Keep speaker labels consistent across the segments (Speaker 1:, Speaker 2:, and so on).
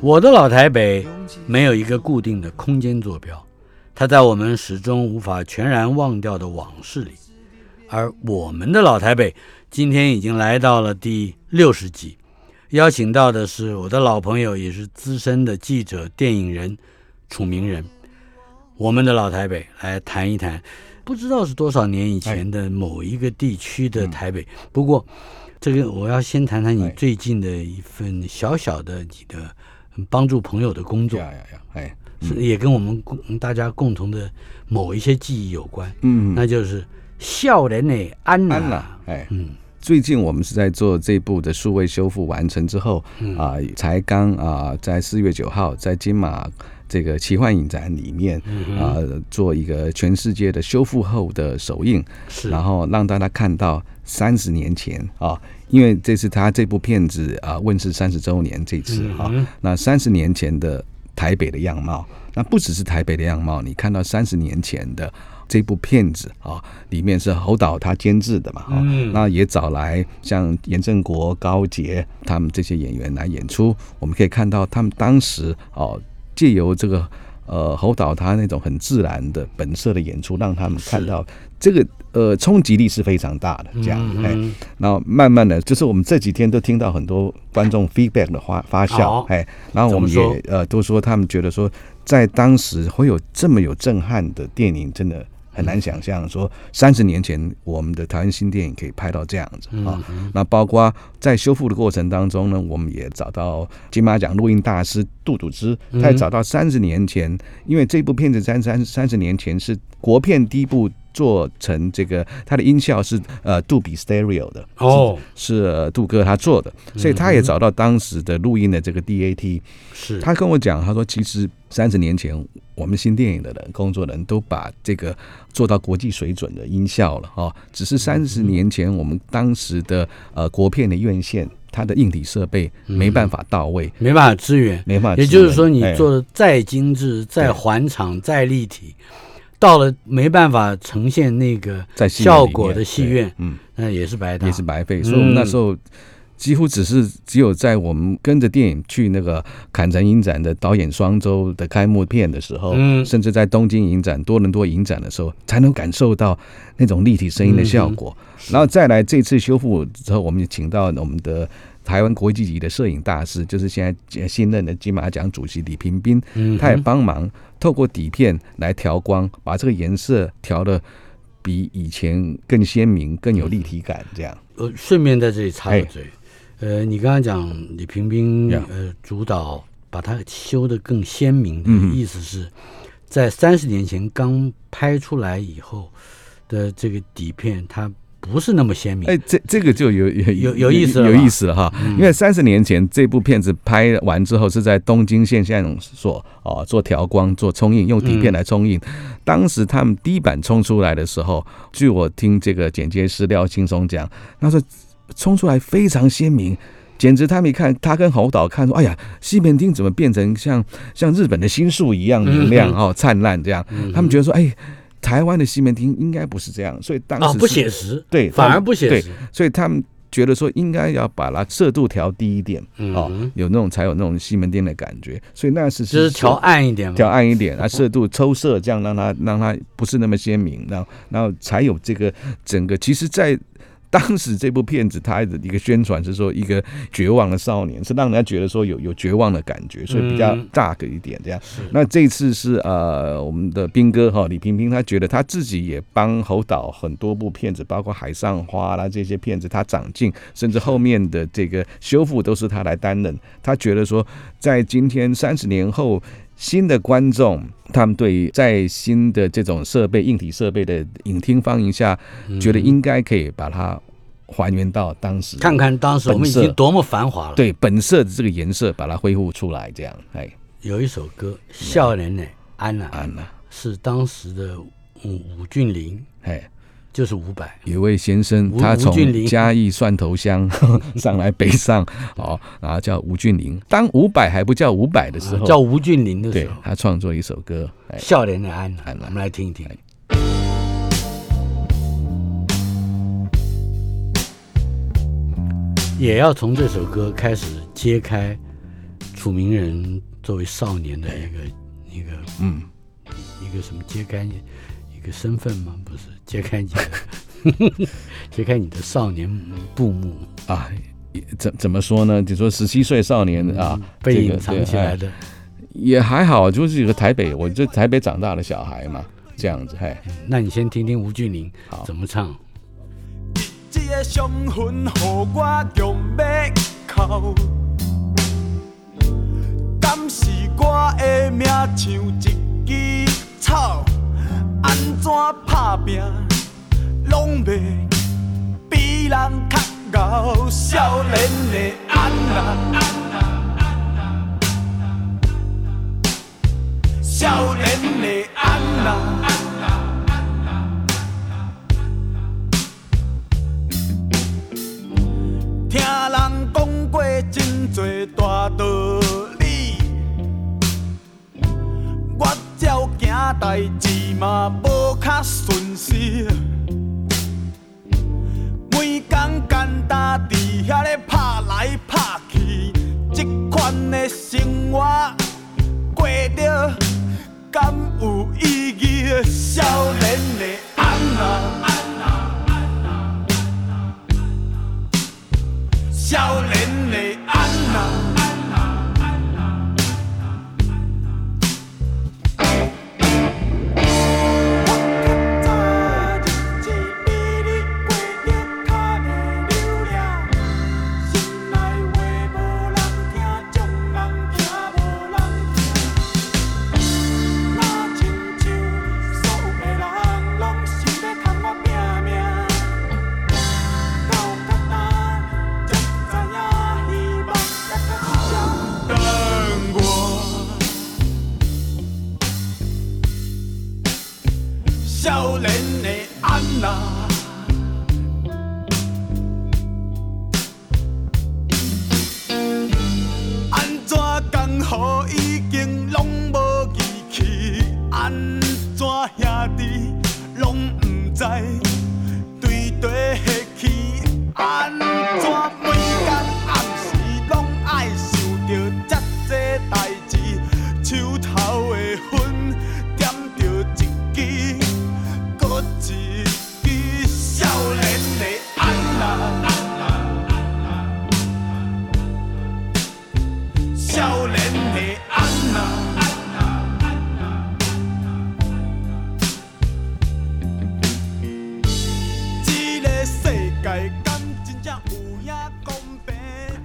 Speaker 1: 我的老台北没有一个固定的空间坐标，它在我们始终无法全然忘掉的往事里。而我们的老台北今天已经来到了第六十集，邀请到的是我的老朋友，也是资深的记者、电影人楚明人。我们的老台北来谈一谈，不知道是多少年以前的某一个地区的台北。不过。这个我要先谈谈你最近的一份小小的你的帮助朋友的工作，哎，是也跟我们共大家共同的某一些记忆有关，嗯，那就是笑人的安安
Speaker 2: 了，哎，嗯，最近我们是在做这部的数位修复完成之后，啊，才刚啊，在四月九号在金马。这个奇幻影展里面啊，做一个全世界的修复后的首映，
Speaker 1: 是，
Speaker 2: 然后让大家看到三十年前啊，因为这是他这部片子啊问世三十周年这次哈，那三十年前的台北的样貌，那不只是台北的样貌，你看到三十年前的这部片子啊，里面是侯导他监制的嘛，嗯，那也找来像严正国、高杰他们这些演员来演出，我们可以看到他们当时哦。借由这个呃侯导他那种很自然的本色的演出，让他们看到这个呃冲击力是非常大的。这样，哎，然后慢慢的，就是我们这几天都听到很多观众 feedback 的发发酵，哎，然后我们也呃都说他们觉得说，在当时会有这么有震撼的电影，真的。很难想象说三十年前我们的台湾新电影可以拍到这样子啊！那包括在修复的过程当中呢，我们也找到金马奖录音大师杜笃之，他也找到三十年前，因为这部片子三三三十年前是国片第一部。做成这个，它的音效是呃杜比 stereo 的
Speaker 1: 哦，
Speaker 2: 是杜哥他做的，所以他也找到当时的录音的这个 DAT，
Speaker 1: 是。
Speaker 2: 他跟我讲，他说其实三十年前我们新电影的人工作人都把这个做到国际水准的音效了哦，只是三十年前我们当时的呃国片的院线，它的硬体设备没办法到位，
Speaker 1: 没办法支援，
Speaker 2: 没办法，
Speaker 1: 也就是说你做的再精致、再环场、再立体。到了没办法呈现那个效果的戏院，嗯，那也是白搭，
Speaker 2: 也是白费。所以我们那时候几乎只是只有在我们跟着电影去那个坎城影展的导演双周的开幕片的时候，嗯，甚至在东京影展、多伦多影展的时候，才能感受到那种立体声音的效果。然后再来这次修复之后，我们就请到我们的。台湾国际级的摄影大师，就是现在新任的金马奖主席李平斌，他也帮忙透过底片来调光，把这个颜色调的比以前更鲜明、更有立体感。这样，
Speaker 1: 呃，顺便在这里插个嘴，呃，你刚刚讲李平平呃主导把它修的更鲜明的意思是在三十年前刚拍出来以后的这个底片，它。不是那么鲜明，
Speaker 2: 哎，这这个就有
Speaker 1: 有有有意思
Speaker 2: 有意思了哈。因为三十年前这部片子拍完之后，是在东京现象所啊做调光、做冲印，用底片来冲印。当时他们第一版冲出来的时候，据我听这个剪接师廖青松讲，他说冲出来非常鲜明，简直他们一看，他跟侯导看说：“哎呀，西门町怎么变成像像日本的新宿一样明亮哦灿烂这样？”他们觉得说：“哎。”台湾的西门町应该不是这样，所以当时
Speaker 1: 不写实，
Speaker 2: 对，
Speaker 1: 反而不写实，
Speaker 2: 所以他们觉得说应该要把它色度调低一点，哦，有那种才有那种西门町的感觉，所以那是
Speaker 1: 就是调暗一点，
Speaker 2: 调暗一点，啊，色度抽色，这样让它让它不是那么鲜明，然后然后才有这个整个，其实，在当时这部片子它的一个宣传是说一个绝望的少年，是让人家觉得说有有绝望的感觉，所以比较
Speaker 1: 嗯
Speaker 2: dark 一点这样。那这次是呃我们的兵哥哈李萍萍，他觉得他自己也帮侯导很多部片子，包括《海上花》啦这些片子，他长进，甚至后面的这个修复都是他来担任。他觉得说，在今天三十年后。新的观众，他们对于在新的这种设备、硬体设备的影厅放映下，觉得应该可以把它还原到当时，
Speaker 1: 看看当时我们已经多么繁华了。，
Speaker 2: 对本色的这个颜色，把它恢复出来，这样，哎，
Speaker 1: 有一首歌《笑脸呢安娜》
Speaker 2: 安娜，
Speaker 1: 是当时的伍伍俊霖，
Speaker 2: 哎。
Speaker 1: 就是伍佰。
Speaker 2: 有位先生，他从嘉义蒜头乡 上来北上，哦，然后叫吴俊霖。当伍佰还不叫伍佰的时候，
Speaker 1: 叫吴俊霖的时候，
Speaker 2: 他创作一首歌，哎，
Speaker 1: 笑脸的安
Speaker 2: 安，
Speaker 1: 我们来听一听。也要从这首歌开始揭开楚明人作为少年的一个一个
Speaker 2: 嗯，
Speaker 1: 一个什么揭开你一个身份吗？不是，揭开你的 揭开你的少年布幕
Speaker 2: 啊，怎怎么说呢？就说十七岁少年啊，
Speaker 1: 嗯被隐藏起来的。
Speaker 2: 也还好，就是一个台北，我这台北长大的小孩嘛，这样子，嘿，
Speaker 1: 那你先听听吴俊霖怎么唱。
Speaker 3: 这个伤痕，予我强要哭。敢是我的命像一枝草，安怎打拼，拢袂比人较熬。少年的安娜，少年的安娜。听人讲过真多大道代志嘛无较顺势，每工简单伫遐咧拍来拍去，这款的生活过着敢有意义？少年的安娜。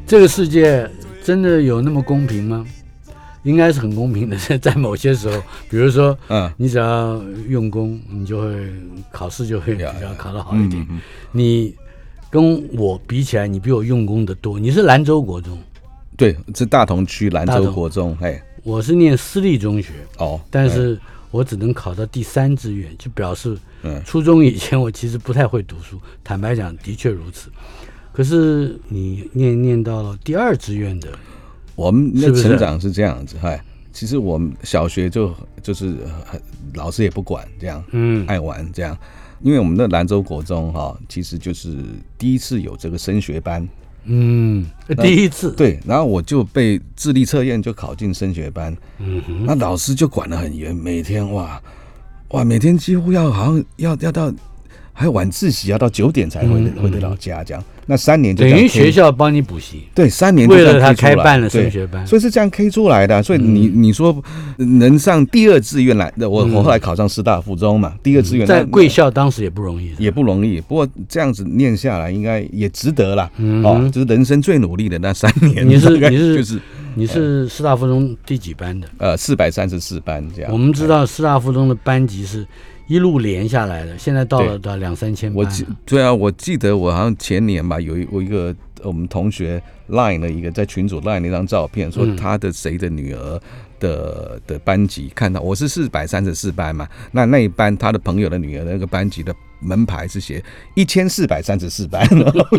Speaker 3: 这个世界真
Speaker 1: 的有那么公平吗？应该是很公平的，在某些时候，比如说，
Speaker 2: 嗯
Speaker 1: 你只要用功，你就会考试就会比较考得好一点。
Speaker 2: 嗯嗯
Speaker 1: 你跟我比起来，你比我用功的多。你是兰州国中，
Speaker 2: 对，是大同区兰州国中，哎，
Speaker 1: 我是念私立中学，
Speaker 2: 哦，
Speaker 1: 但是我只能考到第三志愿，就表示
Speaker 2: 嗯
Speaker 1: 初中以前我其实不太会读书。坦白讲，的确如此。可是你念念到了第二志愿的，
Speaker 2: 我们的成长是这样子，嗨，其实我们小学就就是很老师也不管这样，
Speaker 1: 嗯。
Speaker 2: 爱玩这样，因为我们的兰州国中哈，其实就是第一次有这个升学班，
Speaker 1: 嗯，第一次，
Speaker 2: 对，然后我就被智力测验就考进升学班，
Speaker 1: 嗯哼，
Speaker 2: 那老师就管得很严，每天哇哇，每天几乎要好像要要到还有晚自习要到九点才回
Speaker 1: 嗯
Speaker 2: 回得老家，这样。那三年就
Speaker 1: 等于学校帮你补习，
Speaker 2: 对三年
Speaker 1: 为了他开办了
Speaker 2: 对
Speaker 1: 升学班。
Speaker 2: 所以是这样 K 出来的。所以你
Speaker 1: 嗯
Speaker 2: 你说能上第二志愿来，我我后来考上师大附中嘛，第二志愿那
Speaker 1: 在贵校当时也不容易，
Speaker 2: 也不容易，不过这样子念下来应该也值得了。
Speaker 1: 嗯
Speaker 2: 哦，就是人生最努力的那三年，
Speaker 1: 你是你是
Speaker 2: 就是
Speaker 1: 你是师大附中第几班的？
Speaker 2: 呃四百三十四班这样。
Speaker 1: 我们知道师大附中的班级是一路连下来的，现在到了到两三千班了。
Speaker 2: 我记对啊，我记得我好像前年吧，有一我一个呃我们同学 Line 了一个在群组 Line 那张照片，说
Speaker 1: 嗯
Speaker 2: 他的谁的女儿的的班级看到我是四百三十四班嘛，那那一班他的朋友的女儿的那个班级的门牌是写一千四百三十四班，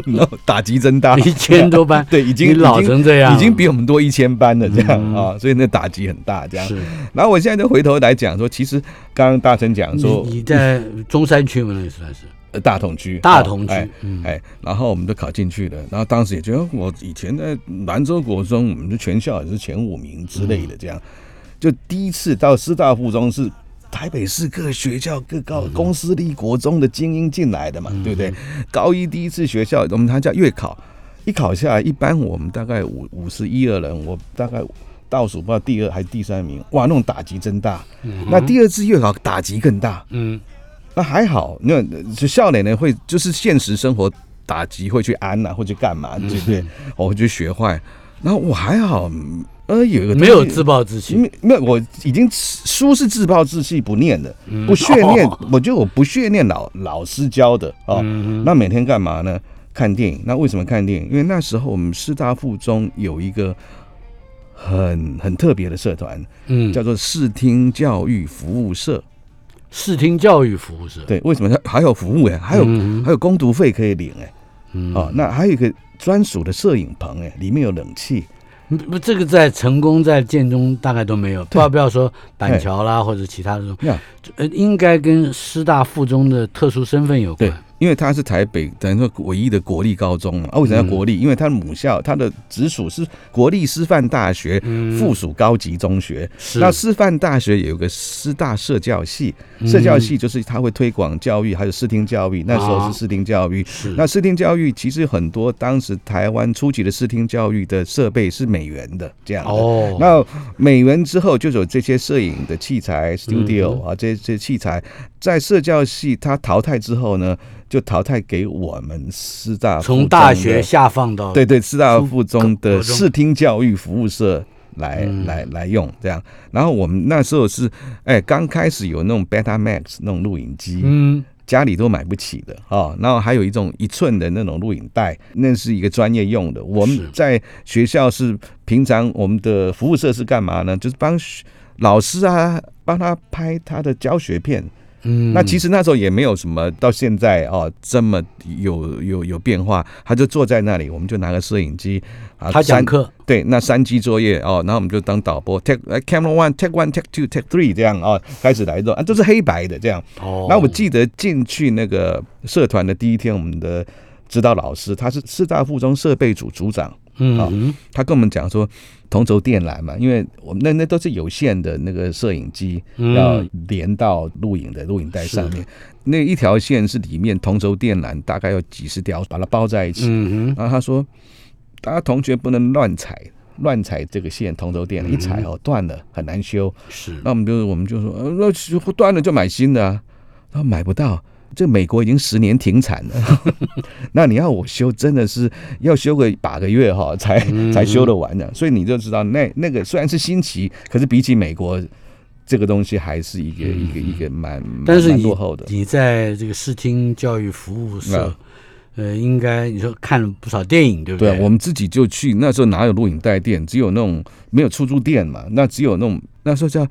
Speaker 2: 然后打击真大，
Speaker 1: 一千多班，
Speaker 2: 对，已经
Speaker 1: 老成这样，
Speaker 2: 已经比我们多一千班了，这样
Speaker 1: 嗯。
Speaker 2: 啊，所以那打击很大，这样。
Speaker 1: 是。
Speaker 2: 然后我现在就回头来讲说，其实刚刚大成讲说，
Speaker 1: 你在中山区嘛，那也算是？
Speaker 2: 呃大同区，
Speaker 1: 大同区
Speaker 2: 哎，
Speaker 1: 嗯。
Speaker 2: 哎，然后我们就考进去了，然后当时也觉得我以前在兰州国中，我们的全校也是前五名之类的，这样，就第一次到师大附中是。台北市各学校、各高公私立国中的精英进来的嘛，对不对？高一第一次学校，我们他叫月考，一考下来，一般我们大概五五十一二人，我大概倒数不知道第二还是第三名，哇，那种打击真大。那第二次月考打击更大，
Speaker 1: 嗯
Speaker 2: 那还好，那就笑脸呢会就是现实生活打击会去安呐、会去干嘛，对不对？我会去学坏。然后我还好，嗯呃，有一个
Speaker 1: 没有自暴自弃，
Speaker 2: 没没有，我已经书是自暴自弃不念的，不屑念，我觉得我不屑念老老师教的哦。
Speaker 1: 嗯
Speaker 2: 那每天干嘛呢？看电影。那为什么看电影？因为那时候我们师大附中有一个很很特别的社团，
Speaker 1: 嗯，
Speaker 2: 叫做视听教育服务社。
Speaker 1: 视听教育服务社，
Speaker 2: 对，为什么它还有服务哎？还有、
Speaker 1: 嗯
Speaker 2: 还有攻读费可以领哎。
Speaker 1: 嗯
Speaker 2: 哦，那还有一个专属的摄影棚哎，里面有冷气。
Speaker 1: 不不，这个在成功在建中大概都没有，不要不要说板桥啦或者其他的这种，呃，应该跟师大附中的特殊身份有关。，
Speaker 2: 因为它是台北等于说唯一的国立高中嘛。啊，为什么
Speaker 1: 嗯
Speaker 2: 叫国立？因为它的母校，它的直属是国立师范大学附属高级中学。
Speaker 1: 嗯
Speaker 2: 那师范大学有个师大社教系，
Speaker 1: 嗯
Speaker 2: 社教系就是他会推广教育，还有视听教育。那时候
Speaker 1: 啊
Speaker 2: 是视听教育。
Speaker 1: 是
Speaker 2: 那视听教育其实很多当时台湾初级的视听教育的设备是美元的这样的。
Speaker 1: 哦，
Speaker 2: 那美元之后就有这些摄影的器
Speaker 1: 嗯
Speaker 2: 材，studio 啊，这这些器材在社教系它淘汰之后呢，就淘汰给我们师大附
Speaker 1: 从大学下放到
Speaker 2: 对对师大附中的
Speaker 1: 中
Speaker 2: 视听教育服务社来、
Speaker 1: 嗯
Speaker 2: 来来用这样。然后我们那时候是哎刚开始有那种 Betamax 那种录影机，
Speaker 1: 嗯
Speaker 2: 家里都买不起的哦。然后还有一种一寸的那种录影带，那是一个专业用的。我
Speaker 1: 是
Speaker 2: 们在学校是平常我们的服务社是干嘛呢？就是帮老师啊帮他拍他的教学片。
Speaker 1: 嗯，
Speaker 2: 那其实那时候也没有什么，到现在哦这么有有有变化。他就坐在那里，我们就拿个摄影机啊，
Speaker 1: 他讲课
Speaker 2: 对，那三机作业哦，然后我们就当导播，take 呃 camera one take one take two take three 这样啊、哦，开始来做啊，都是黑白的这样。
Speaker 1: 哦，
Speaker 2: 那我记得进去那个社团的第一天，我们的指导老师他是师大附中设备组组长，
Speaker 1: 嗯哼
Speaker 2: 他跟我们讲说同轴电缆嘛，因为我们那那都是有线的那个摄影机，
Speaker 1: 嗯
Speaker 2: 要连到录影的录影带上面，那一条线是里面同轴电缆大概有几十条，把它包在一起。
Speaker 1: 嗯
Speaker 2: 然后他说，大家同学不能乱踩。乱踩这个线，同轴电缆一踩哦断了，很难修。
Speaker 1: 是
Speaker 2: 那我们就我们就说，呃，那断了就买新的啊。他说买不到，这美国已经十年停产了。那你要我修，真的是要修个把个月哈，才才修得完的。所以你就知道，那那个虽然是新奇，可是比起美国这个东西，还是一个一个一个蛮蛮
Speaker 1: 但是你
Speaker 2: 落后的。
Speaker 1: 你在这个视听教育服务社
Speaker 2: 啊，
Speaker 1: 呃，应该你说看了不少电影，对不对？
Speaker 2: 对啊，我们自己就去，那时候哪有录影带店，只有那种没有出租店嘛，那只有那种那时候叫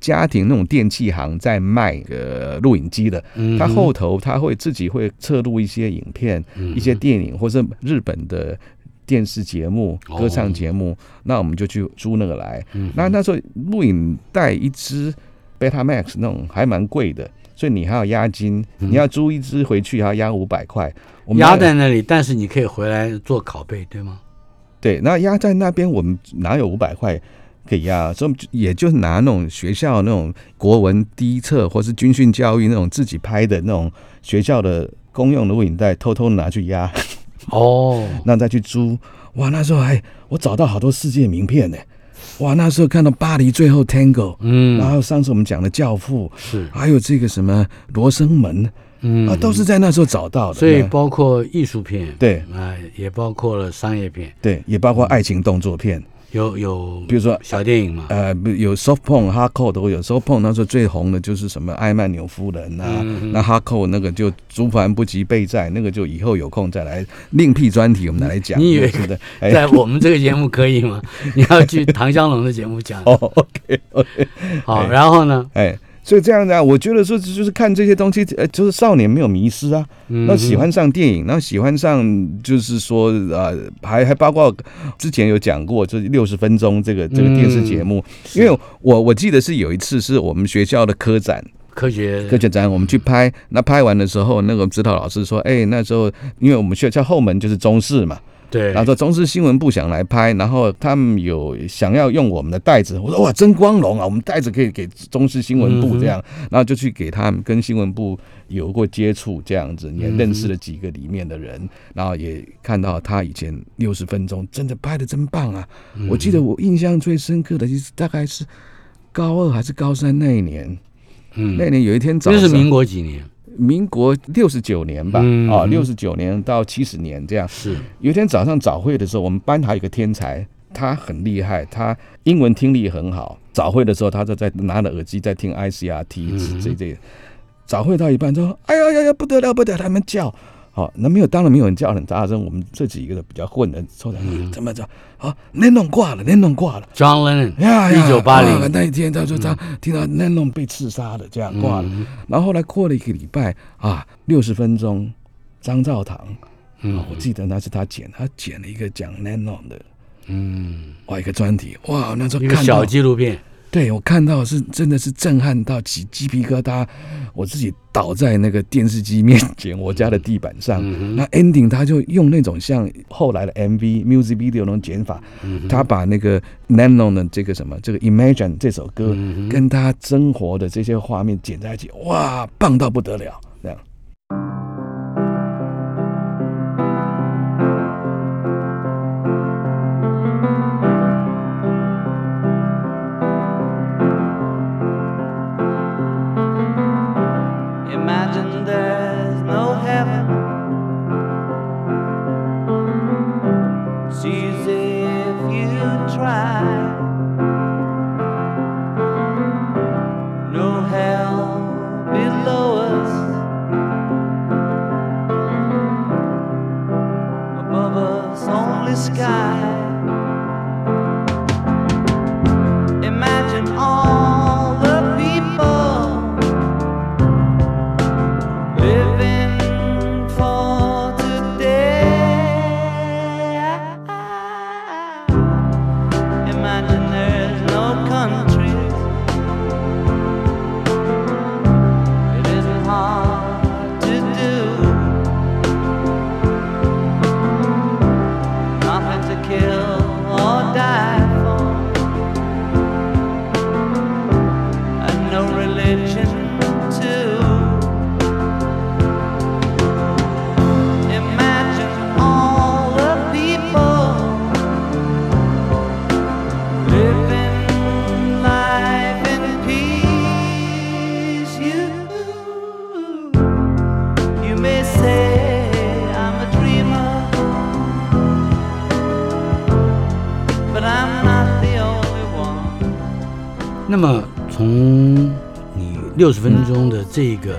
Speaker 2: 家庭那种电器行在卖个录影机的，
Speaker 1: 嗯
Speaker 2: 他后头他会自己会侧录一些影片、
Speaker 1: 嗯
Speaker 2: 一些电影或是日本的电视节目、
Speaker 1: 哦
Speaker 2: 歌唱节目，那我们就去租那个来。
Speaker 1: 嗯
Speaker 2: 那那时候录影带一支 Betamax 那种还蛮贵的，所以你还要押金，你要租一支回去还要押五百块。我们
Speaker 1: 压在那里，但是你可以回来做拷贝，对吗？
Speaker 2: 对，那压在那边，我们哪有五百块可以压，所以也就是拿那种学校那种国文第一册或是军训教育那种自己拍的那种学校的公用的录影带，偷偷拿去压，
Speaker 1: 哦，
Speaker 2: 那再去租。哇，那时候还我找到好多世界名片呢。哇，那时候看到巴黎最后 Tango，
Speaker 1: 嗯，
Speaker 2: 然后上次我们讲的教父，
Speaker 1: 是，
Speaker 2: 还有这个什么罗生门
Speaker 1: 嗯。
Speaker 2: 啊，都是在那时候找到的。
Speaker 1: 所以包括艺术片，
Speaker 2: 对。
Speaker 1: 啊，也包括了商业片，
Speaker 2: 对，也包括爱情动作片，
Speaker 1: 有有，
Speaker 2: 比如说
Speaker 1: 小电影嘛，
Speaker 2: 呃，不有 soft porn、hardcore 都有。soft porn 那时候最红的就是什么艾曼纽夫人啊，
Speaker 1: 嗯
Speaker 2: 那 hardcore 那个就竹盘不及备战，那个就以后有空再来另辟专题，我们来讲。
Speaker 1: 你以为
Speaker 2: 是的？哎，
Speaker 1: 在我们这个节目可以吗？你要去唐香龙的节目讲。
Speaker 2: 哦，OK OK，
Speaker 1: 好，
Speaker 2: 哎
Speaker 1: 然后呢？
Speaker 2: 哎。所以这样子啊，我觉得说就是看这些东西，呃，就是少年没有迷失啊，
Speaker 1: 嗯。
Speaker 2: 那喜欢上电影，然后喜欢上就是说呃，还还包括之前有讲过，就是六十分钟这个这个电视节目，因为我我记得是有一次是我们学校的科展，
Speaker 1: 科学。
Speaker 2: 科学展我们去拍，那拍完的时候，那个指导老师说，哎，那时候因为我们学校后门就是中式嘛，
Speaker 1: 对。
Speaker 2: 然后说中视新闻部想来拍，然后他们有想要用我们的袋子，我说哇，真光荣啊，我们袋子可以给中视新闻部这样，然后就去给他们跟新闻部有过接触，这样子也认识了几个里面的人，然后也看到他以前六十分钟真的拍的真棒啊！我记得我印象最深刻的就是大概是高二还是高三那一年，
Speaker 1: 嗯，
Speaker 2: 那年有一天早上，
Speaker 1: 这是民国几年？
Speaker 2: 民国六十九年吧，啊，六十九年到七十年这样。
Speaker 1: 是
Speaker 2: 有一天早上早会的时候，我们班还有一个天才，他很厉害，他英文听力很好。早会的时候，他就在拿着耳机在听 ICRT 这这。早会到一半说：“哎呀呀呀，不得了不得了！”他们叫，好，那没有，当然没有人叫很大声。我们这几个的比较混的，抽来怎么着？啊，那弄挂了，那弄挂了。
Speaker 1: John Lennon，
Speaker 2: 呀呀，
Speaker 1: 一九八
Speaker 2: 啊
Speaker 1: 零，
Speaker 2: 那一天，他说他听到 Lennon 被刺杀的，这样挂了。然后后来过了一个礼拜啊，六十分钟，张兆堂，
Speaker 1: 嗯
Speaker 2: 啊，我记得那是他剪，他剪了一个讲 Lennon 的，
Speaker 1: 嗯，
Speaker 2: 哇，一个专题，哇，那时候
Speaker 1: 一个小，纪录片，
Speaker 2: 对我看到是真的是震撼到起鸡皮疙瘩，我自己倒在那个电视机面前，我家的地板上。
Speaker 1: 嗯
Speaker 2: 那 ending 他就用那种像后来的 MV music video 那种剪法，
Speaker 1: 嗯
Speaker 2: 他把那个 Narnon 的这个什么这个 Imagine 这首歌
Speaker 1: 嗯
Speaker 2: 跟他生活的这些画面剪在一起，哇，棒到不得了，
Speaker 1: 那么从你六十分钟的这个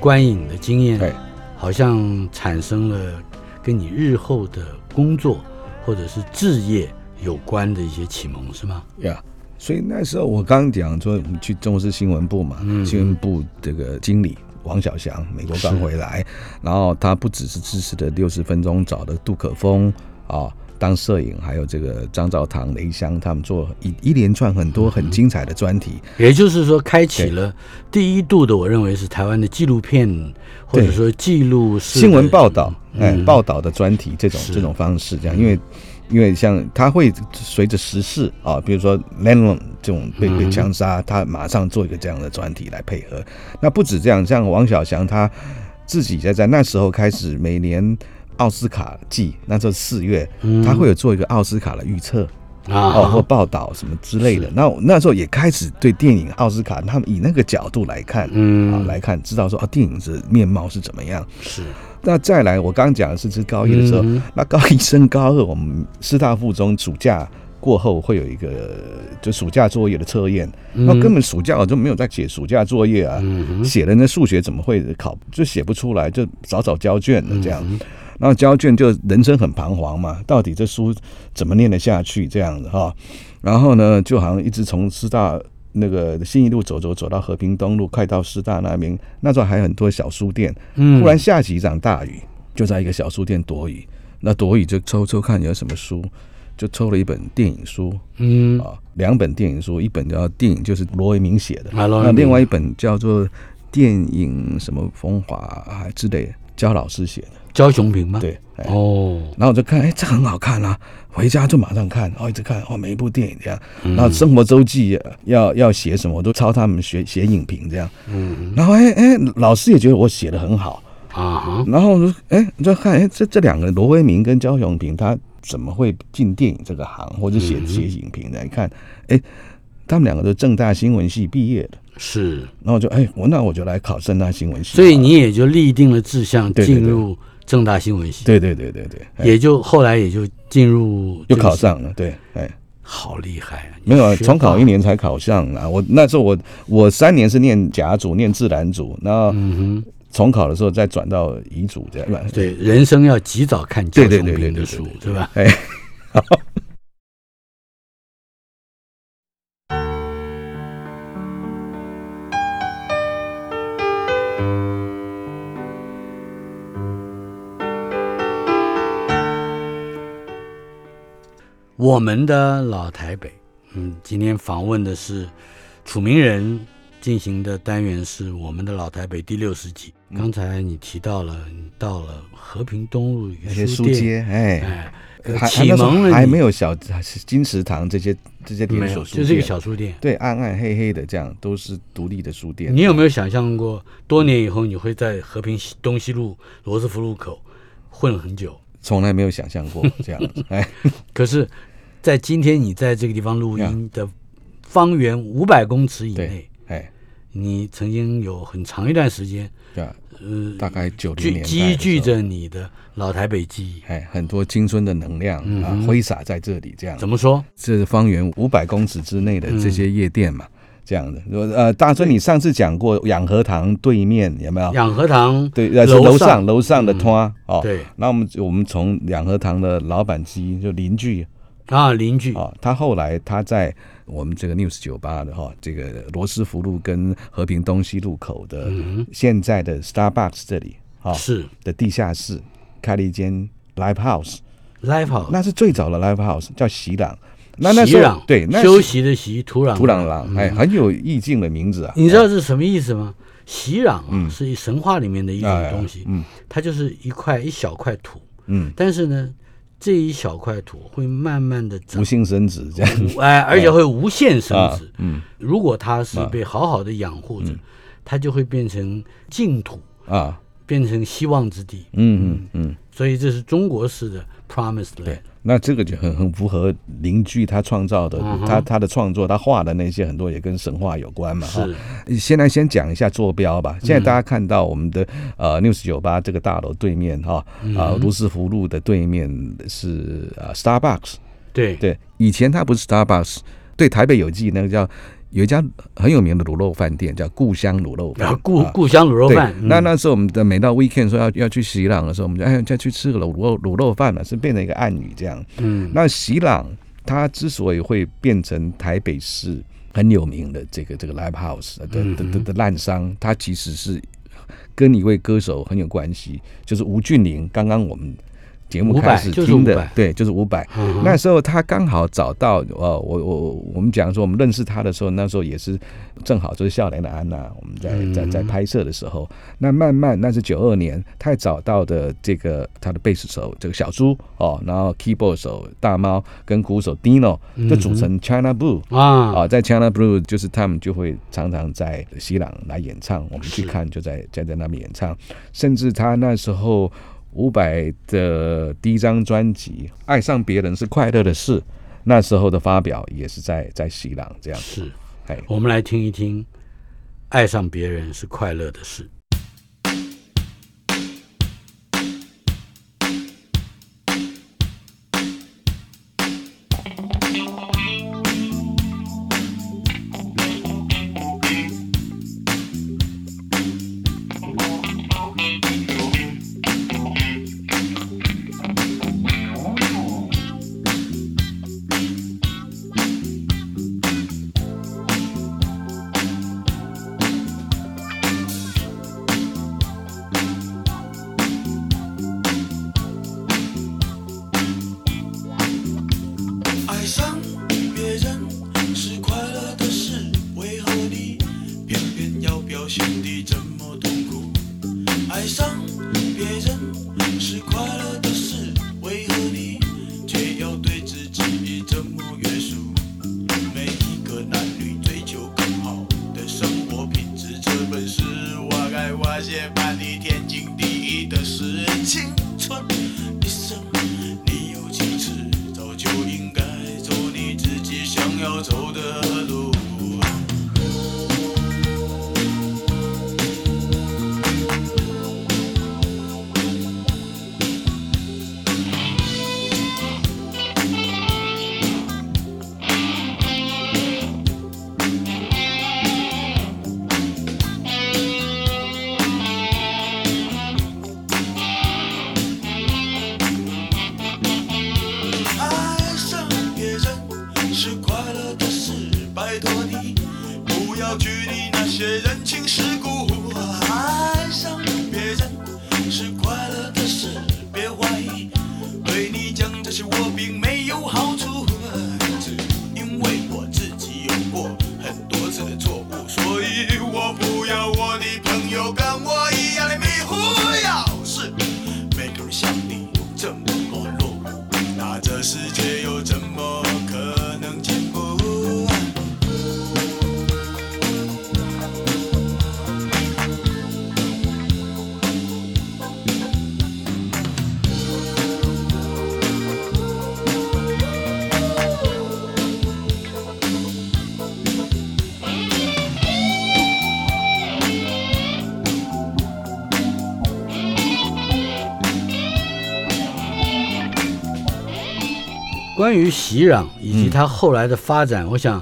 Speaker 1: 观影的经验
Speaker 2: 对，
Speaker 1: 好像产生了跟你日后的工作或者是置业有关的一些启蒙，是吗？
Speaker 2: 呀所以那时候我刚刚讲说，我们去中视新闻部嘛，
Speaker 1: 嗯
Speaker 2: 新闻部这个经理王小祥，美国刚回来，然后他不只是支持的六十分钟找的杜可风啊。当摄影，还有这个张兆堂、雷香，他们做一一连串很多很精彩的专题。
Speaker 1: 也就是说，开启了第一度的，我认为是台湾的纪录片，或者说记录
Speaker 2: 新闻报道，哎，
Speaker 1: 嗯
Speaker 2: 报道的专题这种
Speaker 1: 是。
Speaker 2: 这种方式，这样，因为因为像他会随着时事啊，比如说 Lennon 这种被被枪杀，他马上做一个这样的专题来配合。那不止这样，像王小祥他自己在在那时候开始每年奥斯卡季，那时候四月，他会有做一个奥斯卡的预测。哦，或
Speaker 1: 啊，
Speaker 2: 报道什么之类的，那那时候也开始对电影奥斯卡他们以那个角度来看，
Speaker 1: 嗯。
Speaker 2: 啊来看，知道说啊电影的面貌是怎么样。
Speaker 1: 是。
Speaker 2: 那再来，我刚刚讲的是是高一的时候，
Speaker 1: 嗯。
Speaker 2: 那高一升高二，我们师大附中暑假过后会有一个就暑假作业的测验，那根本暑假我就没有在写暑假作业啊，写了那数学怎么会考就写不出来，就早早交卷了这样。然后交卷就人生很彷徨嘛，到底这书怎么念得下去这样子哈？然后呢，就好像一直从师大那个新一路走走走到和平东路，快到师大那边，那时候还有很多小书店。
Speaker 1: 嗯
Speaker 2: 忽然下起一场大雨，就在一个小书店躲雨。那躲雨就抽抽看有什么书，就抽了一本电影书
Speaker 1: 嗯
Speaker 2: 啊，两本电影书，一本叫电影就是罗维明写的，
Speaker 1: 啊明
Speaker 2: 那另外一本叫做电影什么风华啊之类的，焦老师写的。
Speaker 1: 焦雄平吗？，
Speaker 2: 对，哎。
Speaker 1: 哦，
Speaker 2: 然后我就看，哎，这很好看啊，回家就马上看，哦，一直看，哦，每一部电影这样，然后生活周记呃要要写什么，我都抄他们学写影评这样，
Speaker 1: 嗯
Speaker 2: 然后哎哎，老师也觉得我写的很好，
Speaker 1: 啊，
Speaker 2: 然后我就哎，你就看哎，这这两个人罗威明跟焦雄平，他怎么会进电影这个行，或者写写影评的？你看，哎，他们两个都正大新闻系毕业的，
Speaker 1: 是，
Speaker 2: 然后我就哎，我那我就来考正大新闻系，
Speaker 1: 所以你也就立定了志向，进入正大新闻系，
Speaker 2: 对对对对对，哎
Speaker 1: 也就后来也就进入
Speaker 2: 又
Speaker 1: 这个系，
Speaker 2: 考上了，对，哎。
Speaker 1: 好厉害啊！
Speaker 2: 没有啊，重考一年才考上啊！我那时候我我三年是念甲组，念自然组，然后重考的时候再转到乙组这样。
Speaker 1: 嗯对人生要及早看教
Speaker 2: 对对
Speaker 1: 的书，对吧？
Speaker 2: 哎，
Speaker 1: 我们的老台北，嗯，今天访问的是楚名人进行的单元是我们的老台北第六十集。刚才你提到了，你到了和平东路
Speaker 2: 一些书
Speaker 1: 店，
Speaker 2: 街，哎，
Speaker 1: 哎，启蒙
Speaker 2: 还没有小金石堂这些这些连锁书
Speaker 1: 就是一个，小书店。
Speaker 2: 对，暗暗黑黑的这样，都是独立的书店。
Speaker 1: 你有没有想象过，多年以后你会在和平西东西路罗斯福路口混了很久？
Speaker 2: 从来没有想象过这样子，哎，
Speaker 1: 可是，在今天你在这个地方录音的方圆五百公尺以内，，
Speaker 2: 哎，
Speaker 1: 你曾经有很长一段时间，
Speaker 2: 对吧？
Speaker 1: 呃，
Speaker 2: 大概九零年
Speaker 1: 积聚着你的老台北记忆。
Speaker 2: 哎，很多青春的能量啊，挥洒在这里，这样
Speaker 1: 怎么说？
Speaker 2: 这是方圆五百公尺之内的这
Speaker 1: 嗯
Speaker 2: 些夜店嘛，这样的。我呃，大春，你上次讲过养和堂对面有没有？
Speaker 1: 养和堂
Speaker 2: 对，呃，是
Speaker 1: 楼
Speaker 2: 楼上楼上的
Speaker 1: 嗯
Speaker 2: 摊哦。
Speaker 1: 对
Speaker 2: 那我们我们从养和堂的老板之一就邻居
Speaker 1: 啊，邻居。
Speaker 2: 啊，他后来他在我们这个 News 酒吧的哈，这个罗斯福路跟和平东西路口的现在的 Starbucks 这里啊
Speaker 1: 是。
Speaker 2: 的地下室开了一间 Live
Speaker 1: House，Live House，
Speaker 2: 那是最早的 Live House，叫席朗。那那时候
Speaker 1: 席壤
Speaker 2: 对，那
Speaker 1: 休息的席，土壤。
Speaker 2: 土壤壤，哎，很有意境的名字啊。
Speaker 1: 你知道是什么意思吗？席壤啊，
Speaker 2: 嗯。
Speaker 1: 是神话里面的一种
Speaker 2: 哎
Speaker 1: 东西，
Speaker 2: 嗯。
Speaker 1: 它就是一块一小块土，
Speaker 2: 嗯，
Speaker 1: 但是呢，这一小块土会慢慢的长
Speaker 2: 无，性生殖这样
Speaker 1: 哎，而且会无限生
Speaker 2: 啊
Speaker 1: 殖。，
Speaker 2: 嗯
Speaker 1: 如果它是被好好的养护着，它就会变成净土，
Speaker 2: 啊，
Speaker 1: 变成希望之地。
Speaker 2: 嗯嗯嗯，
Speaker 1: 所以这是中国式的 Promised Land
Speaker 2: 对。，那这个就很很符合邻居他创造的，
Speaker 1: 嗯
Speaker 2: 他他的创作，他画的那些很多也跟神话有关嘛。哈。
Speaker 1: 是，
Speaker 2: 先来先讲一下坐标吧。现在大家看到我们的呃六十九八这个大楼对面哈啊卢斯福路的对面是啊 Starbucks，
Speaker 1: 对。
Speaker 2: 对，以前它不是 Starbucks，对台北有记那个叫有一家很有名的卤肉饭店叫故乡卤肉饭
Speaker 1: 故
Speaker 2: 啊
Speaker 1: 故乡卤肉饭，，嗯
Speaker 2: 那那时候我们的每到 weekend 说要要去喜朗的时候，我们就哎再去吃个卤肉卤肉饭了，是变成一个暗语这样。
Speaker 1: 嗯
Speaker 2: 那喜朗它之所以会变成台北市很有名的这个这个 live house 的的的烂商，它其实是跟一位歌手很有关系，就是吴俊霖。刚刚我们节目开始听的对，就是五百。
Speaker 1: 嗯
Speaker 2: 那时候他刚好找到呃，我我我们讲说我们认识他的时候，那时候也是正好就是《笑脸的安娜》，我们在
Speaker 1: 嗯
Speaker 2: 在在拍摄的时候，那慢慢那是九二年，他也找到的这个他的贝斯手这个小猪哦，然后 keyboard 手大猫跟鼓手 Dino 就组成 China Blue。
Speaker 1: 啊，
Speaker 2: 啊，在 China Blue 就是他们就会常常在西朗来演唱，我们去看就在在在那边演唱，甚至他那时候伍佰的第一张专辑《爱上别人是快乐的事》，那时候的发表也是在在西朗这样，
Speaker 1: 是，
Speaker 2: 哎，
Speaker 1: 我们来听一听，爱上别人是快乐的事。关于熙壤以及
Speaker 2: 嗯
Speaker 1: 他后来的发展，我想，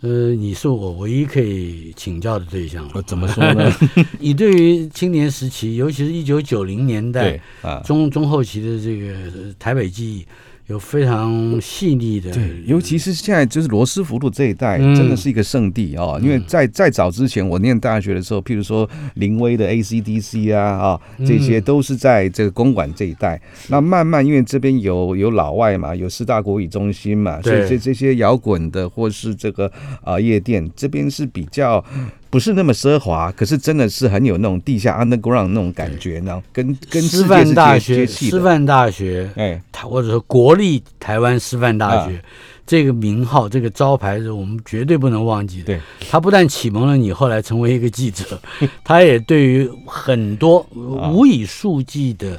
Speaker 1: 呃，你是我唯一可以请教的对象了。
Speaker 2: 我怎么说呢？
Speaker 1: 你对于青年时期，尤其是一九九零年代
Speaker 2: 啊，
Speaker 1: 中中后期的这个呃台北记忆，有非常细腻的。
Speaker 2: 对，尤其是现在就是罗斯福路这一带，
Speaker 1: 嗯
Speaker 2: 真的是一个圣地哦。因为在在早之前，我念大学的时候，譬如说林威的 AC/DC 啊啊，这些
Speaker 1: 嗯
Speaker 2: 都是在这个公馆这一带。那慢慢因为这边有有老外嘛，有四大国语中心嘛，所以这这些摇滚的或是这个啊、夜店，这边是比较。不是那么奢华，可是真的是很有那种地下 underground 那种感觉，那种跟跟
Speaker 1: 师范大学。师范大学，
Speaker 2: 哎，
Speaker 1: 台或者说国立台湾师范大学、
Speaker 2: 啊。
Speaker 1: 这个名号、这个招牌是我们绝对不能忘记的。
Speaker 2: 对，
Speaker 1: 它不但启蒙了你后来成为一个记者，它也对于很多
Speaker 2: 啊。
Speaker 1: 无以数计的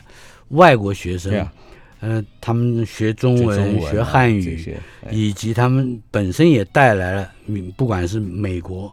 Speaker 1: 外国学生，呃，他们学中文、
Speaker 2: 中文啊
Speaker 1: 学汉语，
Speaker 2: 哎。
Speaker 1: 以及他们本身也带来了，嗯不管是美国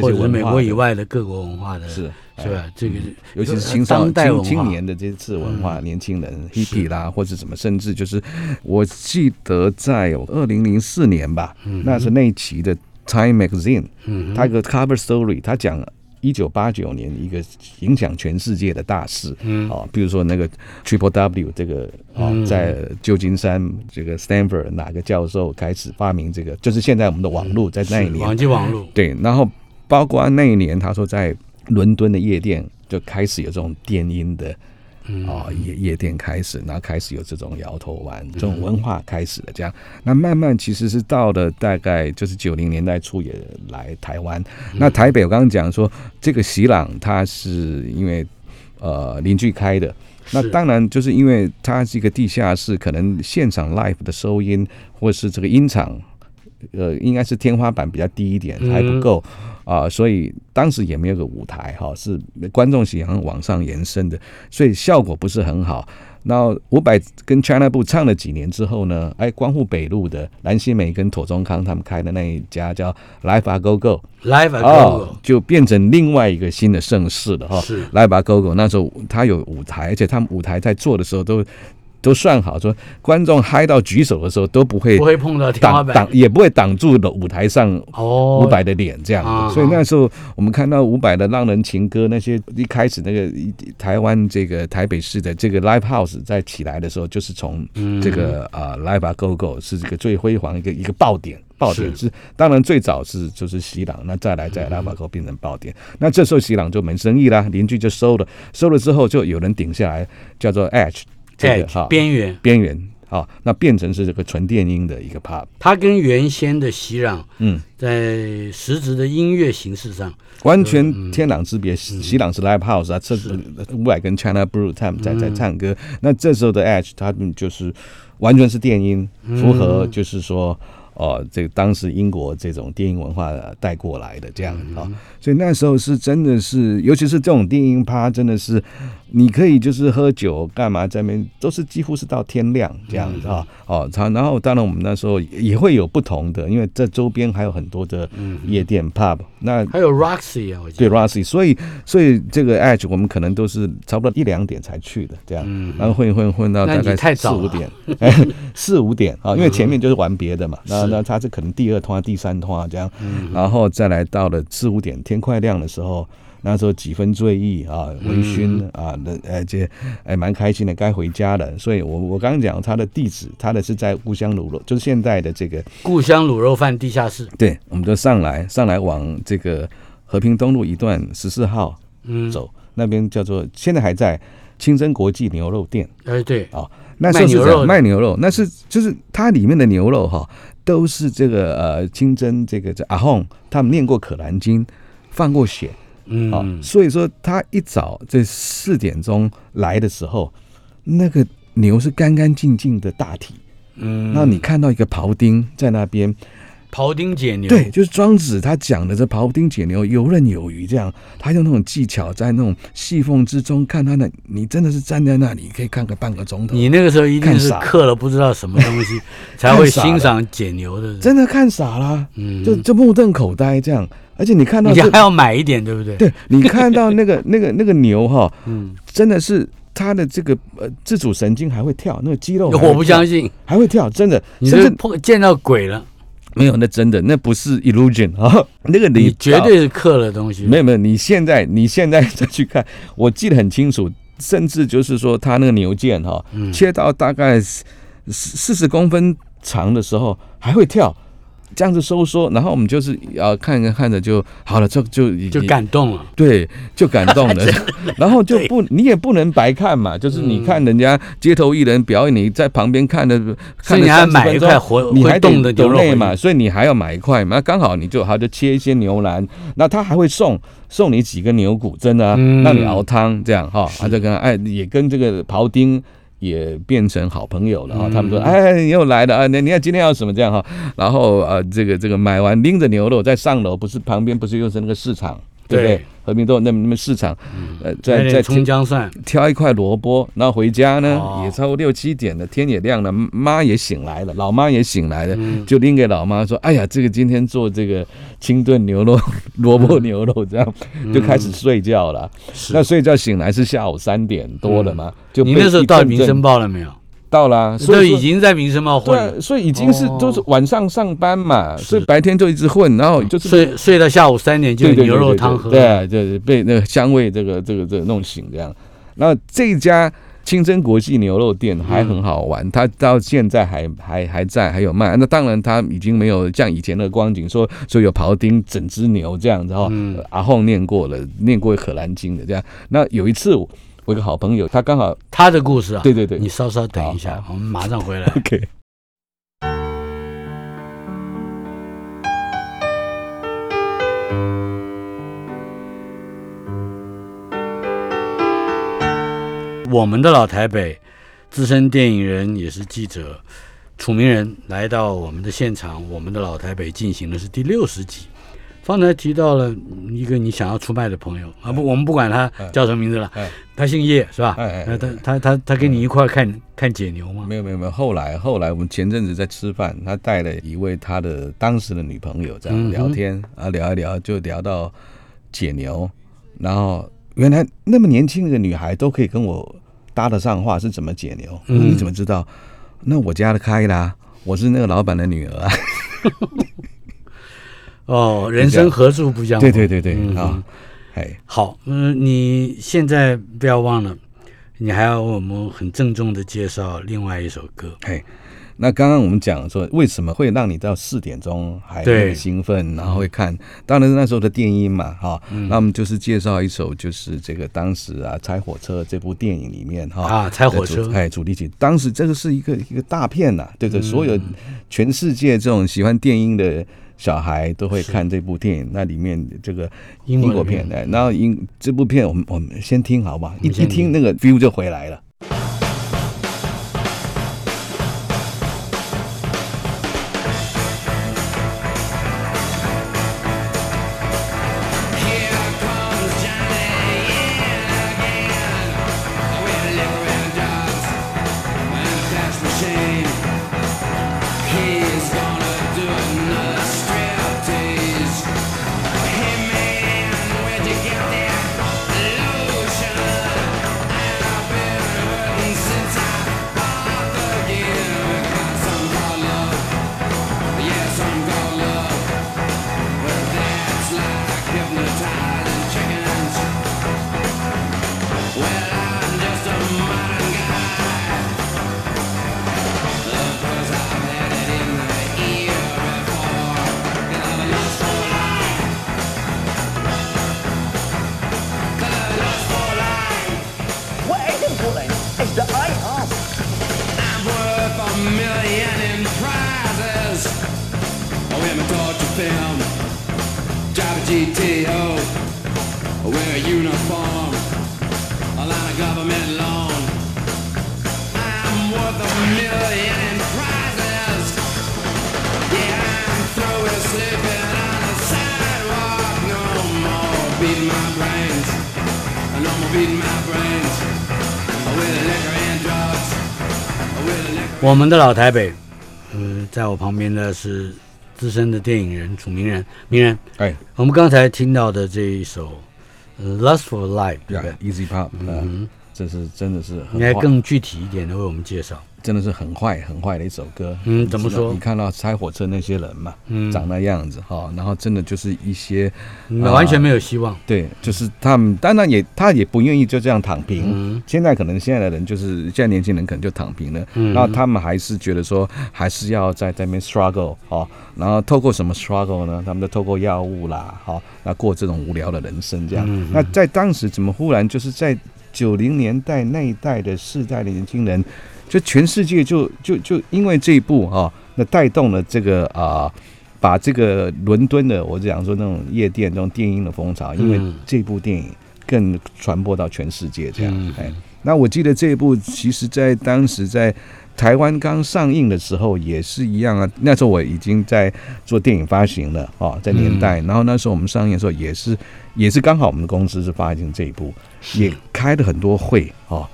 Speaker 1: 或者是美国以外的各国文化的，
Speaker 2: 是
Speaker 1: 是吧？这个
Speaker 2: 尤其是青少青青年的这次文化，年轻人 hippie 啦，或者什么，甚至就是我记得在二零零四年吧，那是那一期的 Time Magazine，
Speaker 1: 嗯
Speaker 2: 它有个 cover story，它讲。一九八九年一个影响全世界的大事，
Speaker 1: 嗯。
Speaker 2: 啊，比如说那个 Triple W 这个哦
Speaker 1: 嗯，
Speaker 2: 在旧金山这个 Stanford 哪个教授开始发明这个，就是现在我们的网络在那一年。
Speaker 1: 网际网络，
Speaker 2: 对，然后包括那一年，他说在伦敦的夜店就开始有这种电音的啊、夜夜店开始，然后开始有这种摇头丸这种文化开始了，这样，那慢慢其实是到了大概就是九零年代初也来台湾，那台北我刚刚讲说这个喜朗它是因为呃邻居开的。那当然，就是因为它是一个地下室，可能现场 live 的收音或是这个音场，呃，应该是天花板比较低一点，还不够啊、所以当时也没有个舞台哈，是观众席好像往上延伸的，所以效果不是很好。那伍佰跟 China 部唱了几年之后呢，哎，光复北路的蓝心湄跟妥中康他们开的那一家叫 Live a Go
Speaker 1: Go，Live a
Speaker 2: Go
Speaker 1: Go
Speaker 2: 就变成另外一个新的盛世了哈。
Speaker 1: 是
Speaker 2: 来吧，Go Go 那时候他有舞台，而且他们舞台在做的时候都都算好，说观众嗨到举手的时候都不会
Speaker 1: 不会碰到天花板。
Speaker 2: 挡挡，也不会挡住了舞台上
Speaker 1: 哦，
Speaker 2: 伍佰的脸这样所以那时候我们看到伍佰的《浪人情歌》那些一开始那个台湾这个台北市的这个 live house 在起来的时候，就是从这个啊 live go go 是这个最辉煌一个一个爆点。爆点是当然最早是就是西朗，那再来再来 live go 变成爆点，那这时候西朗就没生意啦，邻居就收了，收了之后就有人顶下来，叫做 edge 这个哈
Speaker 1: 边缘，
Speaker 2: 边缘。好，那变成是这个纯电音的一个 pub，
Speaker 1: 它跟原先的熙攘
Speaker 2: 嗯，
Speaker 1: 在实质的音乐形式上，
Speaker 2: 完全天壤之别。西朗是 live house 啊，这伍佰跟 China Blue 他们在在唱歌。那这时候的 Edge 他们就是完全是电音，符合就是说。哦，这个当时英国这种电音文化带过来的这样啊、哦，所以那时候是真的是，尤其是这种电音趴，真的是你可以就是喝酒干嘛在那边，都是几乎是到天亮这样子啊。哦，然然后当然我们那时候也会有不同的，因为在周边还有很多的夜店 pub，那
Speaker 1: 还有 Roxy 啊，
Speaker 2: 对 Rossi，所以所以这个 Edge 我们可能都是差不多一两点才去的，这样，然后混混混到大概 四五点，哎四五点啊，因为前面就是玩别的嘛，那那他是可能第二通啊、第三通啊这样，然后再来到了四五点天快亮的时候。那时候几分醉意啊，微醺啊，那而且哎蛮开心的，该回家了。所以我我刚刚讲他的地址，他的是在故乡卤肉，就是现在的这个
Speaker 1: 故乡卤肉饭地下室，
Speaker 2: 对，我们就上来，上来往这个和平东路一段十四号
Speaker 1: 嗯，
Speaker 2: 走，那边叫做现在还在清真国际牛肉店。
Speaker 1: 哎对，
Speaker 2: 啊、那是
Speaker 1: 卖牛肉
Speaker 2: 卖牛肉，那是就是它里面的牛肉哈，都是这个呃清真这个这阿訇他们念过可兰经，放过血啊、
Speaker 1: 嗯，
Speaker 2: 所以说他一早这四点钟来的时候，那个牛是干干净净的大体，
Speaker 1: 嗯，
Speaker 2: 那你看到一个庖丁在那边。
Speaker 1: 庖丁解牛，
Speaker 2: 对，就是庄子他讲的这庖丁解牛，游刃有余，这样他用那种技巧，在那种细缝之中看他那，你真的是站在那里可以看个半个钟头，
Speaker 1: 你那个时候一定是刻了不知道什么东西，才会欣赏解牛的。人，
Speaker 2: 真的看傻了，
Speaker 1: 嗯，
Speaker 2: 就就目瞪口呆这样，而且你看到
Speaker 1: 你还要买一点，对不对？，
Speaker 2: 对 你看到那个那个那个牛哈，
Speaker 1: 嗯，
Speaker 2: 真的是它的这个呃自主神经还会跳，那个肌肉
Speaker 1: 我不相信，
Speaker 2: 还会跳，真的，
Speaker 1: 你是碰见到鬼了，
Speaker 2: 没有那真的那不是 illusion 啊，那个
Speaker 1: 你绝对是刻了东西，
Speaker 2: 没有没有，你现在你现在再去看，我记得很清楚，甚至就是说他那个牛腱哈、
Speaker 1: 嗯。
Speaker 2: 切到大概四四十公分长的时候还会跳，这样子收缩，然后我们就是啊看着看着就好了，这就已
Speaker 1: 就
Speaker 2: 经
Speaker 1: 感动了。
Speaker 2: 对，就感动了，然后就不你也不能白看嘛，就是你看人家街头艺人表演，你在旁边看的，看了30
Speaker 1: 以你还买一块活
Speaker 2: 你还
Speaker 1: 动的牛肉回去
Speaker 2: 所以你还要买一块嘛，那刚好你就好就切一些牛腩，那他还会送送你几根牛骨，真的、让你熬汤这样哈，他就跟哎也跟这个庖丁。也变成好朋友了啊，他们说：“哎，你又来了啊！你你看今天要什么这样哈？”然后呃，这个这个买完拎着牛肉再上楼，不是旁边不是又是那个市场，对不对
Speaker 1: 对？
Speaker 2: 和平豆那么那么市场，呃，
Speaker 1: 来
Speaker 2: 在在
Speaker 1: 葱姜蒜，
Speaker 2: 挑一块萝卜，然后回家呢，
Speaker 1: 哦
Speaker 2: 也差不多六七点了，天也亮了，妈也醒来了，老妈也醒来了，
Speaker 1: 嗯
Speaker 2: 就拎给老妈说：“哎呀，这个今天做这个清炖牛肉，萝卜牛肉，这样、就开始睡觉了。那睡觉醒来是下午三点多了嘛？就
Speaker 1: 你那时候到民生报了没有？
Speaker 2: 到了，所以已
Speaker 1: 经在民生茂混
Speaker 2: 所以已经是
Speaker 1: 哦
Speaker 2: 都是晚上上班嘛，所以白天就一直混，然后就是
Speaker 1: 睡睡到下午三点就有牛肉汤喝。
Speaker 2: 对啊，对对，被那个香味这个这个这个弄醒这样。那这一家清真国际牛肉店还很好玩，它到现在还还还在，还有卖。那当然它已经没有像以前的光景，说说有庖丁整只牛这样子哈。
Speaker 1: 嗯
Speaker 2: 阿訇念过了，念过《可兰经》的这样。那有一次我一个好朋友，他刚好
Speaker 1: 他的故事啊。
Speaker 2: 对对对
Speaker 1: 你稍稍等一下，我们马上回来。
Speaker 2: OK。
Speaker 1: 我们的老台北，资深电影人也是记者，楚明人来到我们的现场，我们的老台北进行的是第六十集。方才提到了一个你想要出卖的朋友啊，不，我们不管他叫什么名字了
Speaker 2: 哎，
Speaker 1: 他姓叶是吧？
Speaker 2: 哎哎
Speaker 1: 他他他他跟你一块儿看看解牛吗？
Speaker 2: 没有没有没有，后来后来我们前阵子在吃饭，他带了一位他的当时的女朋友这样聊天、啊，聊一聊就聊到解牛，然后原来那么年轻的女孩都可以跟我搭得上话，是怎么解牛？
Speaker 1: 嗯
Speaker 2: 你怎么知道？那我家的开啦，我是那个老板的女儿啊。
Speaker 1: 哦，人生何处不相逢？
Speaker 2: 对对对对
Speaker 1: 嗯
Speaker 2: 啊，哎，
Speaker 1: 好，嗯、你现在不要忘了，你还要我们很郑重的介绍另外一首歌。
Speaker 2: 哎，那刚刚我们讲说，为什么会让你到四点钟还很兴奋，然后会看？当然是那时候的电音嘛，哈、那我们就是介绍一首，就是这个当时啊《拆火车》这部电影里面哈
Speaker 1: 啊拆火车
Speaker 2: 哎主题曲，当时这个是一个一个大片呐、对对，所有全世界这种喜欢电音的。小孩都会看这部电影，那里面这个
Speaker 1: 英
Speaker 2: 国片，的，然后英这部片我们我们先听好不好？一一听那个 feel 就回来了。
Speaker 1: 我们的老台北，呃，在我旁边的是资深的电影人楚名人，名人，
Speaker 2: 哎
Speaker 1: 我们刚才听到的这一首《呃 Lust for Life》，对不对
Speaker 2: ？，Easy Pop，嗯，这是真的是
Speaker 1: 应该更具体一点的为我们介绍。
Speaker 2: 真的是很坏很坏的一首歌。
Speaker 1: 嗯怎么说
Speaker 2: 你看到拆火车那些人嘛，
Speaker 1: 嗯
Speaker 2: 长那样子哈，然后真的就是一些
Speaker 1: 嗯完全没有希望。
Speaker 2: 对，就是他们当然也他也不愿意就这样躺平。
Speaker 1: 嗯
Speaker 2: 现在可能现在的人就是现在年轻人可能就躺平了，
Speaker 1: 嗯
Speaker 2: 然后他们还是觉得说还是要在在那边 struggle 哦，然后透过什么 struggle 呢？他们就透过药物啦，好、那过这种无聊的人生这样。
Speaker 1: 嗯
Speaker 2: 那在当时怎么忽然就是在九零年代那一代的世代的年轻人，就全世界就就就因为这一部啊、那带动了这个啊。把这个伦敦的，我讲说那种夜店、那种电音的风潮，因为
Speaker 1: 嗯
Speaker 2: 这部电影更传播到全世界，这样
Speaker 1: 嗯。
Speaker 2: 哎，那我记得这一部，其实在当时在台湾刚上映的时候也是一样啊。那时候我已经在做电影发行了哦，在年代。然后那时候我们上映的时候也是也是刚好我们的公司是发行这一部，也开了很多会哦。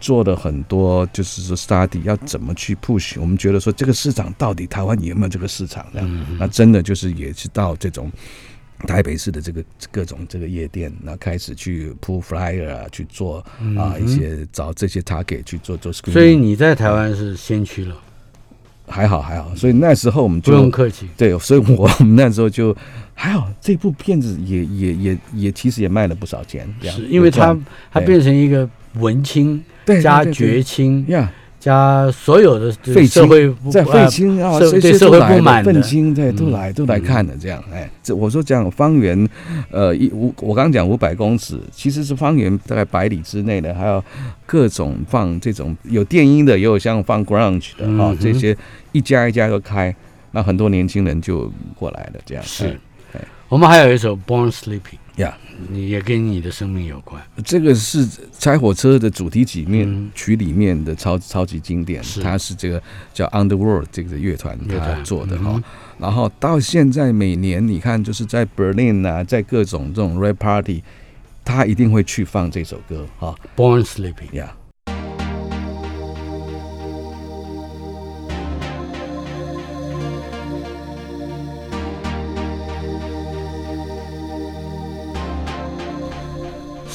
Speaker 2: 做了很多，就是说 study 要怎么去 push，我们觉得说这个市场到底台湾有没有这个市场这样？那真的就是也是到这种台北市的这个各种这个夜店，那开始去铺 flyer 啊，去做啊一些找这些 target 去做做 screen。
Speaker 1: 所以你在台湾是先驱了，
Speaker 2: 还好还好，所以那时候我们就不
Speaker 1: 用客气。
Speaker 2: 对，所以我我们那时候就还好，这部片子也也也也其实也卖了不少钱，这样
Speaker 1: 是因为它它变成一个文青加绝青
Speaker 2: 呀。
Speaker 1: 加所有的社会不
Speaker 2: 在废
Speaker 1: 呃
Speaker 2: 青啊，
Speaker 1: 对社会不满的。
Speaker 2: 愤青，对，都
Speaker 1: 嗯
Speaker 2: 来都来看的这样，哎，这我说这样方圆，呃，一五我刚刚讲五百公尺，其实是方圆大概百里之内的，还有各种放这种有电音的，也有像放 grunge 的啊、这些一家一家都开，那很多年轻人就过来了，这样
Speaker 1: 是。
Speaker 2: 哎。
Speaker 1: 我们还有一首《Born Sleeping》，
Speaker 2: 呀。
Speaker 1: 你也跟你的生命有关。
Speaker 2: 这个是拆火车的主题曲面、
Speaker 1: 嗯
Speaker 2: 曲里面的超超级经典，
Speaker 1: 是
Speaker 2: 它是这个叫 Underworld 这个乐团他做的哈、
Speaker 1: 嗯
Speaker 2: 然后到现在每年你看就是在 Berlin 啊，在各种这种 rap party，他一定会去放这首歌哈
Speaker 1: Born Sleeping。
Speaker 2: 呀。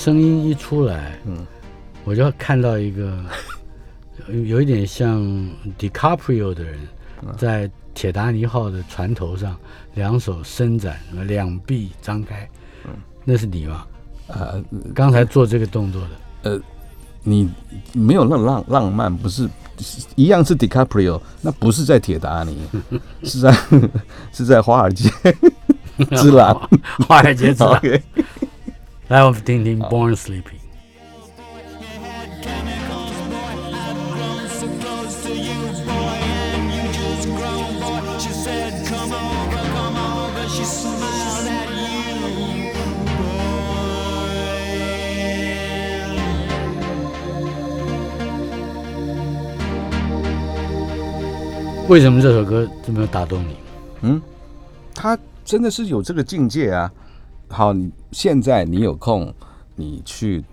Speaker 1: 声音一出来，
Speaker 2: 嗯，
Speaker 1: 我就看到一个有 有一点像 DiCaprio 的人，
Speaker 2: 嗯
Speaker 1: 在铁达尼号的船头上，两手伸展，两臂张开，
Speaker 2: 嗯
Speaker 1: 那是你吗？
Speaker 2: 呃，
Speaker 1: 刚才做这个动作的，呃
Speaker 2: 你没有那浪浪漫，不是一样是 DiCaprio，那不是在铁达尼，是在是在华尔街之狼。
Speaker 1: 华尔街之狼。来，我们听听 Born Sleeping。为什么这首歌这么打动你？
Speaker 2: 嗯，他真的是有这个境界啊。好，你现在你有空，你去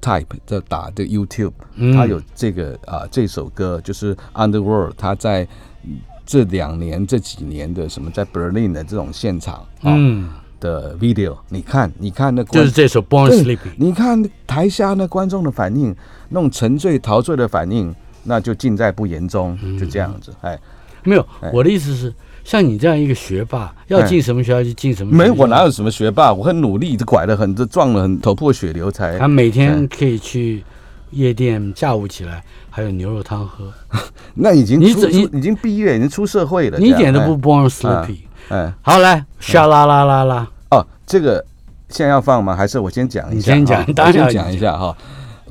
Speaker 2: type 这打这 YouTube，、
Speaker 1: 嗯
Speaker 2: 他有这个啊、这首歌就是 Underworld，他在嗯这两年这几年的什么在 Berlin 的这种现场啊、
Speaker 1: 嗯，
Speaker 2: 的 video，你看你看那
Speaker 1: 就是这首 Born Sleeping。
Speaker 2: 你看台下那观众的反应，那种沉醉陶醉的反应，那就尽在不言中，就这样子，哎。
Speaker 1: 没有
Speaker 2: 哎，
Speaker 1: 我的意思是，像你这样一个学霸，要进什么学校就进什么学校。
Speaker 2: 没，我哪有什么学霸？我很努力，拐了很多，撞了很头破血流才。
Speaker 1: 他每天可以去夜店，下午起来还有牛肉汤喝，
Speaker 2: 那已经出
Speaker 1: 你怎你
Speaker 2: 已经毕业，已经出社会了。
Speaker 1: 你一点都不 born sleepy。
Speaker 2: 哎哎
Speaker 1: 好，来，沙啦啦啦啦，
Speaker 2: 哦，这个现在要放吗？还是我先讲一下？
Speaker 1: 你先讲
Speaker 2: 哈
Speaker 1: 当然要
Speaker 2: 我先讲一下哈。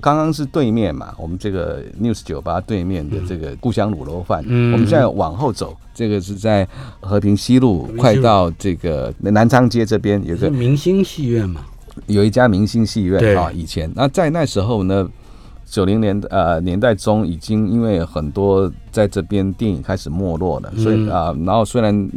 Speaker 2: 刚刚是对面嘛，我们这个 News 酒吧对面的这个故乡卤肉饭。
Speaker 1: 嗯
Speaker 2: 我们现在往后走，这个是在和平西路，快到这个南昌街这边有个
Speaker 1: 明星戏院嘛？
Speaker 2: 有一家明星戏院啊，以前那在那时候呢，九零年呃年代中已经因为很多在这边电影开始没落了，所以
Speaker 1: 嗯
Speaker 2: 啊、然后虽然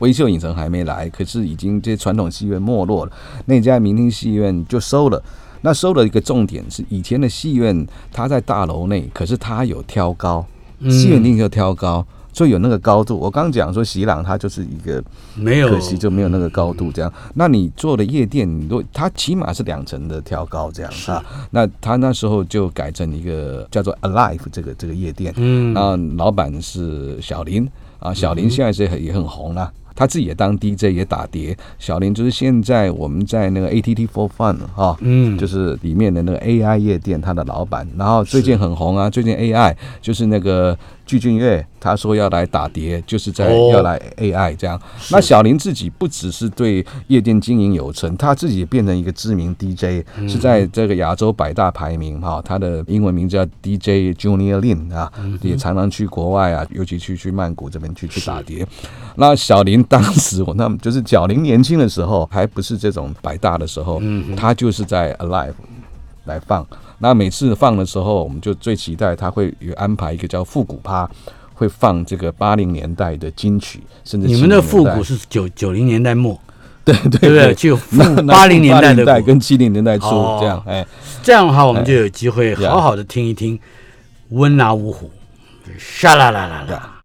Speaker 2: 微秀影城还没来，可是已经这些传统戏院没落了，那家明星戏院就收了。那收了一个重点是，以前的戏院它在大楼内，可是它有挑高，
Speaker 1: 嗯
Speaker 2: 戏院一定就挑高，所以有那个高度。我刚讲说席朗它就是一个
Speaker 1: 没有，
Speaker 2: 可惜就没有那个高度这样。那你做的夜店，你都它起码是两层的挑高这样啊。那他那时候就改成一个叫做 Alive 这个这个夜店，
Speaker 1: 嗯，
Speaker 2: 那老板是小林啊，小林现在是很也很红啊。他自己也当 DJ 也打碟，小林就是现在我们在那个 ATT for Fun 哈、
Speaker 1: 嗯，
Speaker 2: 就是里面的那个 AI 夜店，他的老板，然后最近很红啊，最近 AI 就是那个具俊晔，他说要来打碟，就是在
Speaker 1: 哦
Speaker 2: 要来 AI 这样。那小林自己不只是对夜店经营有成，他自己也变成一个知名 DJ，、是在这个亚洲百大排名哈，他的英文名叫 DJ Junior Lin 啊，也常常去国外啊，尤其去去曼谷这边去去打碟。那小林当时我那就是小林年轻的时候，还不是这种百大的时候，他就是在 Alive 来放。那每次放的时候，我们就最期待他会有安排一个叫复古趴，会放这个八零年代的金曲，甚至
Speaker 1: 你们的
Speaker 2: 70年代。
Speaker 1: 复古是九九零年代末，
Speaker 2: 对对
Speaker 1: 对？就八零年代的
Speaker 2: 80
Speaker 1: 古
Speaker 2: 跟七零年代初
Speaker 1: 哦。
Speaker 2: 这样，哎，
Speaker 1: 这样的话，我们就有机会好好的听一听温拿五虎，沙啦啦啦啦。